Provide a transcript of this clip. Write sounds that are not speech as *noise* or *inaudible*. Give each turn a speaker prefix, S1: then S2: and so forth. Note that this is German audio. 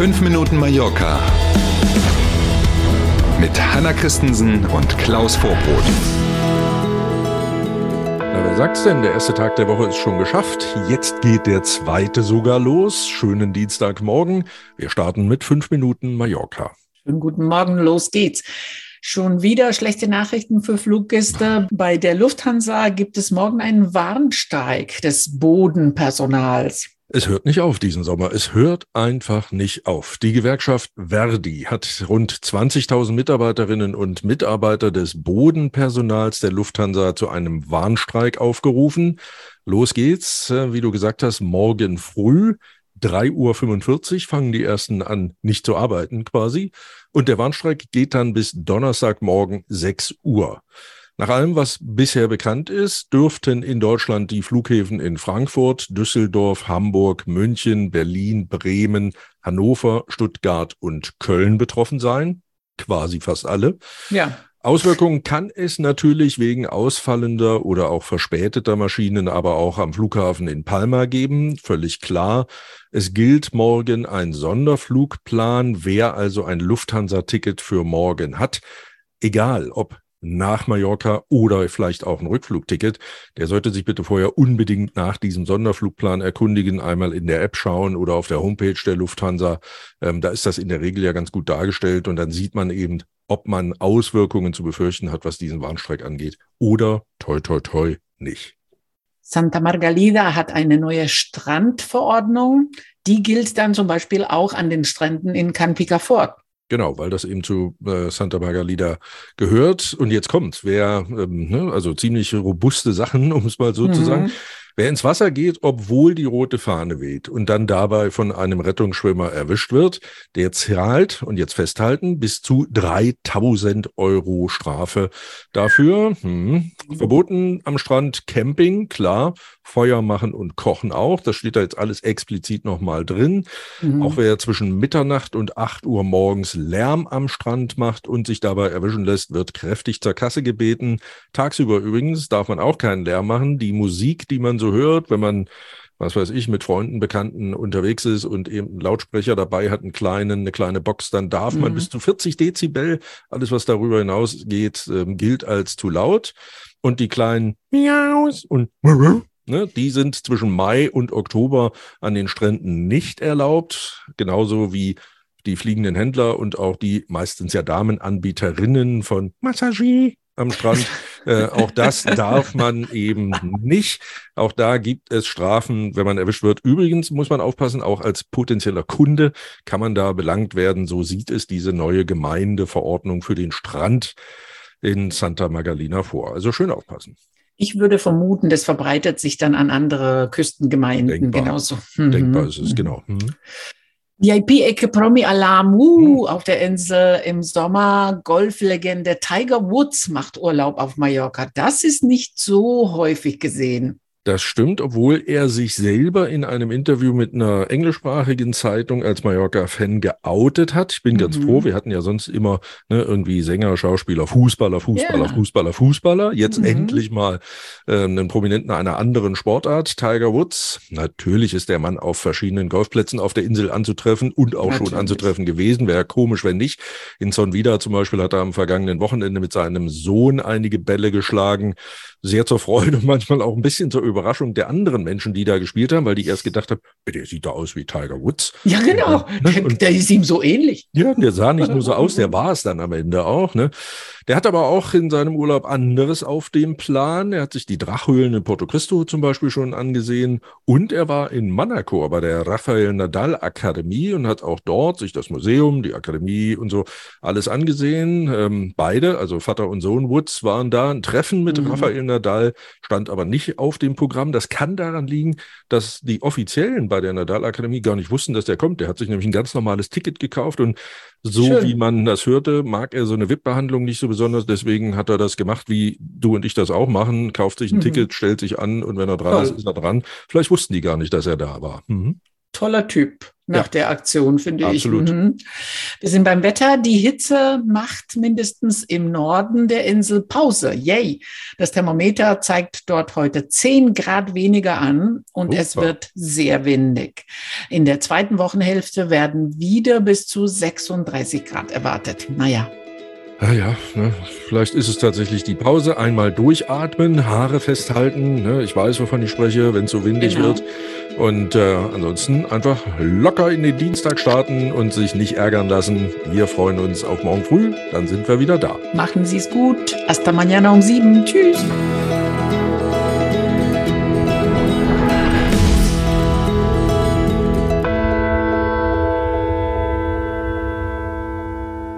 S1: 5 Minuten Mallorca mit Hanna Christensen und Klaus Vorbrot.
S2: Na, wer sagt's denn? Der erste Tag der Woche ist schon geschafft. Jetzt geht der zweite sogar los. Schönen Dienstagmorgen. Wir starten mit 5 Minuten Mallorca.
S3: Schönen guten Morgen, los geht's. Schon wieder schlechte Nachrichten für Fluggäste. Bei der Lufthansa gibt es morgen einen Warnstreik des Bodenpersonals.
S2: Es hört nicht auf diesen Sommer. Es hört einfach nicht auf. Die Gewerkschaft Verdi hat rund 20.000 Mitarbeiterinnen und Mitarbeiter des Bodenpersonals der Lufthansa zu einem Warnstreik aufgerufen. Los geht's, äh, wie du gesagt hast, morgen früh. 3.45 Uhr fangen die ersten an, nicht zu arbeiten quasi. Und der Warnstreik geht dann bis Donnerstagmorgen 6 Uhr. Nach allem, was bisher bekannt ist, dürften in Deutschland die Flughäfen in Frankfurt, Düsseldorf, Hamburg, München, Berlin, Bremen, Hannover, Stuttgart und Köln betroffen sein. Quasi fast alle.
S3: Ja.
S2: Auswirkungen kann es natürlich wegen ausfallender oder auch verspäteter Maschinen aber auch am Flughafen in Palma geben. Völlig klar. Es gilt morgen ein Sonderflugplan. Wer also ein Lufthansa-Ticket für morgen hat, egal ob nach Mallorca oder vielleicht auch ein Rückflugticket, der sollte sich bitte vorher unbedingt nach diesem Sonderflugplan erkundigen, einmal in der App schauen oder auf der Homepage der Lufthansa. Ähm, da ist das in der Regel ja ganz gut dargestellt und dann sieht man eben, ob man Auswirkungen zu befürchten hat, was diesen Warnstreik angeht oder toi toi toi nicht.
S3: Santa Margalida hat eine neue Strandverordnung. Die gilt dann zum Beispiel auch an den Stränden in Can Picafort.
S2: Genau, weil das eben zu äh, Santa Margalida gehört. Und jetzt kommt, wer, ähm, ne, also ziemlich robuste Sachen, *laughs* um es mal so mhm. zu sagen. Wer ins Wasser geht, obwohl die rote Fahne weht und dann dabei von einem Rettungsschwimmer erwischt wird, der zahlt, und jetzt festhalten, bis zu 3000 Euro Strafe dafür. Hm. Verboten am Strand Camping, klar. Feuer machen und kochen auch. Das steht da jetzt alles explizit nochmal drin. Mhm. Auch wer zwischen Mitternacht und 8 Uhr morgens Lärm am Strand macht und sich dabei erwischen lässt, wird kräftig zur Kasse gebeten. Tagsüber übrigens darf man auch keinen Lärm machen. Die Musik, die man so hört, wenn man was weiß ich, mit Freunden, Bekannten unterwegs ist und eben einen Lautsprecher dabei hat, einen kleinen, eine kleine Box, dann darf mhm. man bis zu 40 Dezibel, alles was darüber hinausgeht, äh, gilt als zu laut. Und die kleinen Miaus und Ne, die sind zwischen Mai und Oktober an den Stränden nicht erlaubt, genauso wie die fliegenden Händler und auch die meistens ja Damenanbieterinnen von Massagie am Strand. *laughs* äh, auch das darf man eben nicht. Auch da gibt es Strafen, wenn man erwischt wird. Übrigens muss man aufpassen, auch als potenzieller Kunde kann man da belangt werden. So sieht es diese neue Gemeindeverordnung für den Strand in Santa Magalina vor. Also schön aufpassen.
S3: Ich würde vermuten, das verbreitet sich dann an andere Küstengemeinden
S2: Denkbar.
S3: genauso.
S2: Mhm. Denkbar ist es, genau. Mhm.
S3: VIP-Ecke Promi Alarm uh, mhm. auf der Insel im Sommer. Golflegende Tiger Woods macht Urlaub auf Mallorca. Das ist nicht so häufig gesehen.
S2: Das stimmt, obwohl er sich selber in einem Interview mit einer englischsprachigen Zeitung als Mallorca-Fan geoutet hat. Ich bin mhm. ganz froh, wir hatten ja sonst immer ne, irgendwie Sänger, Schauspieler, Fußballer, Fußballer, yeah. Fußballer, Fußballer. Jetzt mhm. endlich mal äh, einen Prominenten einer anderen Sportart, Tiger Woods. Natürlich ist der Mann auf verschiedenen Golfplätzen auf der Insel anzutreffen und auch Natürlich. schon anzutreffen gewesen. Wäre komisch, wenn nicht. In Son Vida zum Beispiel hat er am vergangenen Wochenende mit seinem Sohn einige Bälle geschlagen. Sehr zur Freude und *laughs* manchmal auch ein bisschen zur Überraschung der anderen Menschen, die da gespielt haben, weil die erst gedacht haben, der sieht da aus wie Tiger Woods.
S3: Ja, genau. Ne? der, der, ist ihm so ähnlich.
S2: Ja, der sah nicht nur so aus, der *laughs* war es dann am Ende auch. Ne? Der hat aber auch in seinem Urlaub anderes auf dem Plan. Er hat sich die Drachhöhlen in Porto Cristo zum Beispiel schon angesehen und er war in Monaco bei der Rafael Nadal Akademie und hat auch dort sich das Museum, die Akademie und so alles angesehen. Ähm, beide, also Vater und Sohn Woods, waren da. Ein Treffen mit mhm. Rafael Nadal stand aber nicht auf dem Programm. Das kann daran liegen, dass die Offiziellen bei der Nadal Akademie gar nicht wussten, dass der kommt. Der hat sich nämlich ein ganz normales Ticket gekauft und so Schön. wie man das hörte, mag er so eine VIP-Behandlung nicht so besonders. Deswegen hat er das gemacht, wie du und ich das auch machen. Kauft sich ein mhm. Ticket, stellt sich an und wenn er dran Toll. ist, ist er dran. Vielleicht wussten die gar nicht, dass er da war. Mhm.
S3: Toller Typ. Nach ja. der Aktion, finde
S2: ich.
S3: Mhm. Wir sind beim Wetter. Die Hitze macht mindestens im Norden der Insel Pause. Yay! Das Thermometer zeigt dort heute 10 Grad weniger an und Super. es wird sehr windig. In der zweiten Wochenhälfte werden wieder bis zu 36 Grad erwartet. Naja,
S2: ja, ja, ne? vielleicht ist es tatsächlich die Pause. Einmal durchatmen, Haare festhalten. Ne? Ich weiß, wovon ich spreche, wenn es so windig genau. wird. Und äh, ansonsten einfach locker in den Dienstag starten und sich nicht ärgern lassen. Wir freuen uns auf morgen früh. Dann sind wir wieder da.
S3: Machen Sie es gut. Hasta mañana um sieben. Tschüss.